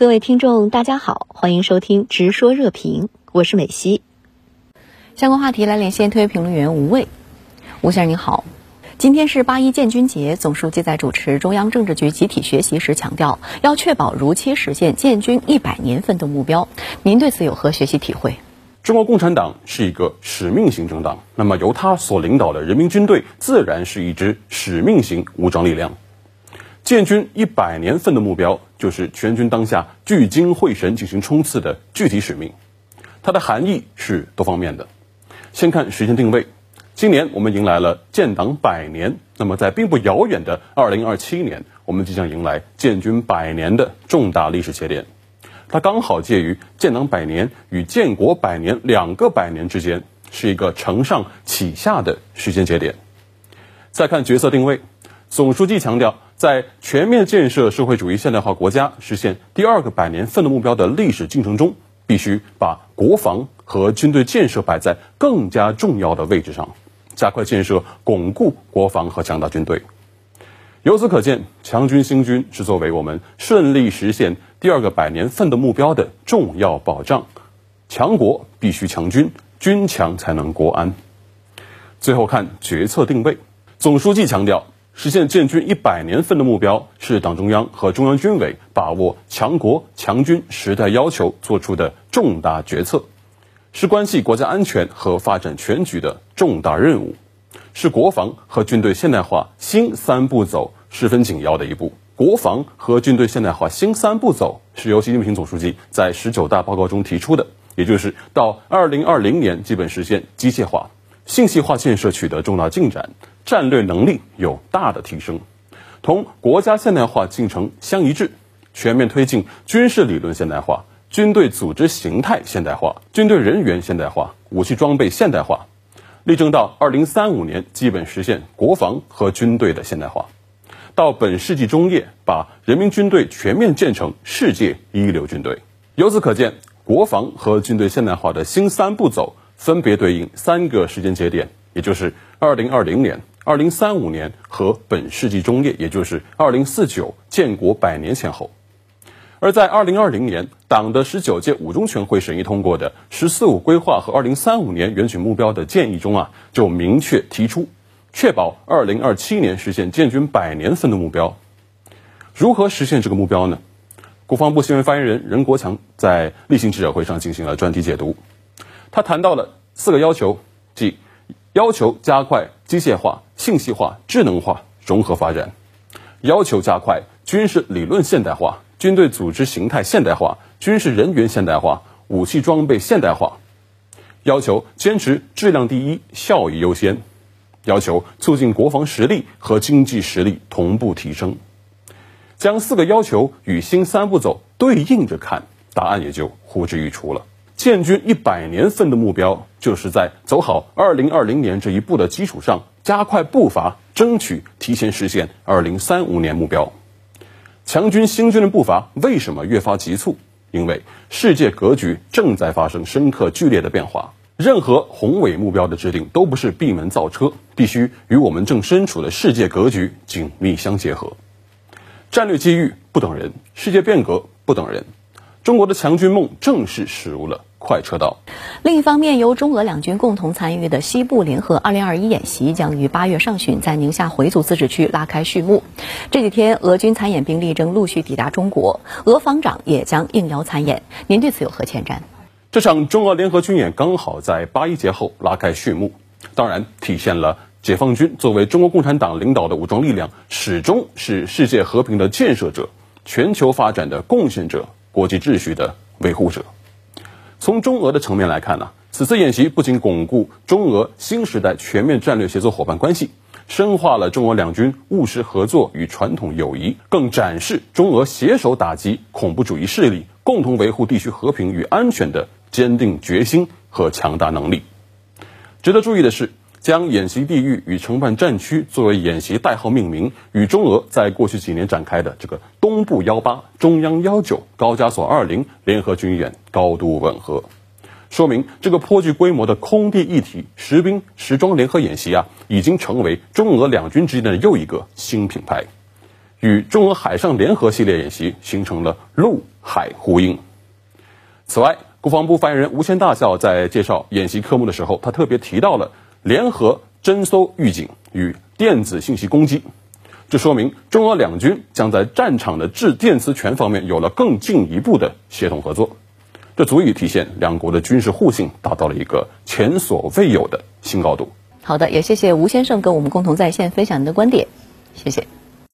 各位听众，大家好，欢迎收听《直说热评》，我是美西。相关话题来连线特约评论员吴卫。吴先生您好，今天是八一建军节，总书记在主持中央政治局集体学习时强调，要确保如期实现建军一百年奋斗目标。您对此有何学习体会？中国共产党是一个使命型政党，那么由他所领导的人民军队自然是一支使命型武装力量。建军一百年奋斗目标，就是全军当下聚精会神进行冲刺的具体使命。它的含义是多方面的。先看时间定位，今年我们迎来了建党百年，那么在并不遥远的二零二七年，我们即将迎来建军百年的重大历史节点。它刚好介于建党百年与建国百年两个百年之间，是一个承上启下的时间节点。再看角色定位，总书记强调。在全面建设社会主义现代化国家、实现第二个百年奋斗目标的历史进程中，必须把国防和军队建设摆在更加重要的位置上，加快建设，巩固国防和强大军队。由此可见，强军兴军是作为我们顺利实现第二个百年奋斗目标的重要保障。强国必须强军，军强才能国安。最后看决策定位，总书记强调。实现建军一百年奋斗目标，是党中央和中央军委把握强国强军时代要求做出的重大决策，是关系国家安全和发展全局的重大任务，是国防和军队现代化新三步走十分紧要的一步。国防和军队现代化新三步走是由习近平总书记在十九大报告中提出的，也就是到二零二零年基本实现机械化、信息化建设取得重大进展。战略能力有大的提升，同国家现代化进程相一致，全面推进军事理论现代化、军队组织形态现代化、军队人员现代化、武器装备现代化，力争到二零三五年基本实现国防和军队的现代化，到本世纪中叶把人民军队全面建成世界一流军队。由此可见，国防和军队现代化的新三步走分别对应三个时间节点，也就是二零二零年。二零三五年和本世纪中叶，也就是二零四九建国百年前后，而在二零二零年，党的十九届五中全会审议通过的“十四五”规划和二零三五年远景目标的建议中啊，就明确提出，确保二零二七年实现建军百年奋斗目标。如何实现这个目标呢？国防部新闻发言人任国强在例行记者会上进行了专题解读，他谈到了四个要求，即。要求加快机械化、信息化、智能化融合发展，要求加快军事理论现代化、军队组织形态现代化、军事人员现代化、武器装备现代化，要求坚持质量第一、效益优先，要求促进国防实力和经济实力同步提升。将四个要求与新三步走对应着看，答案也就呼之欲出了。建军一百年奋斗目标，就是在走好二零二零年这一步的基础上，加快步伐，争取提前实现二零三五年目标。强军兴军的步伐为什么越发急促？因为世界格局正在发生深刻剧烈的变化，任何宏伟目标的制定都不是闭门造车，必须与我们正身处的世界格局紧密相结合。战略机遇不等人，世界变革不等人，中国的强军梦正式驶入了。快车道。另一方面，由中俄两军共同参与的西部联合2021演习将于八月上旬在宁夏回族自治区拉开序幕。这几天，俄军参演兵力正陆续抵达中国，俄防长也将应邀参演。您对此有何前瞻？这场中俄联合军演刚好在八一节后拉开序幕，当然体现了解放军作为中国共产党领导的武装力量，始终是世界和平的建设者、全球发展的贡献者、国际秩序的维护者。从中俄的层面来看呢，此次演习不仅巩固中俄新时代全面战略协作伙伴关系，深化了中俄两军务实合作与传统友谊，更展示中俄携手打击恐怖主义势力、共同维护地区和平与安全的坚定决心和强大能力。值得注意的是。将演习地域与承办战区作为演习代号命名，与中俄在过去几年展开的这个东部幺八、中央幺九、高加索二零联合军演高度吻合，说明这个颇具规模的空地一体实兵实装联合演习啊，已经成为中俄两军之间的又一个新品牌，与中俄海上联合系列演习形成了陆海呼应。此外，国防部发言人吴谦大校在介绍演习科目的时候，他特别提到了联合侦搜预警与电子信息攻击，这说明中俄两军将在战场的制电磁权方面有了更进一步的协同合作，这足以体现两国的军事互信达到了一个前所未有的新高度。好的，也谢谢吴先生跟我们共同在线分享您的观点，谢谢。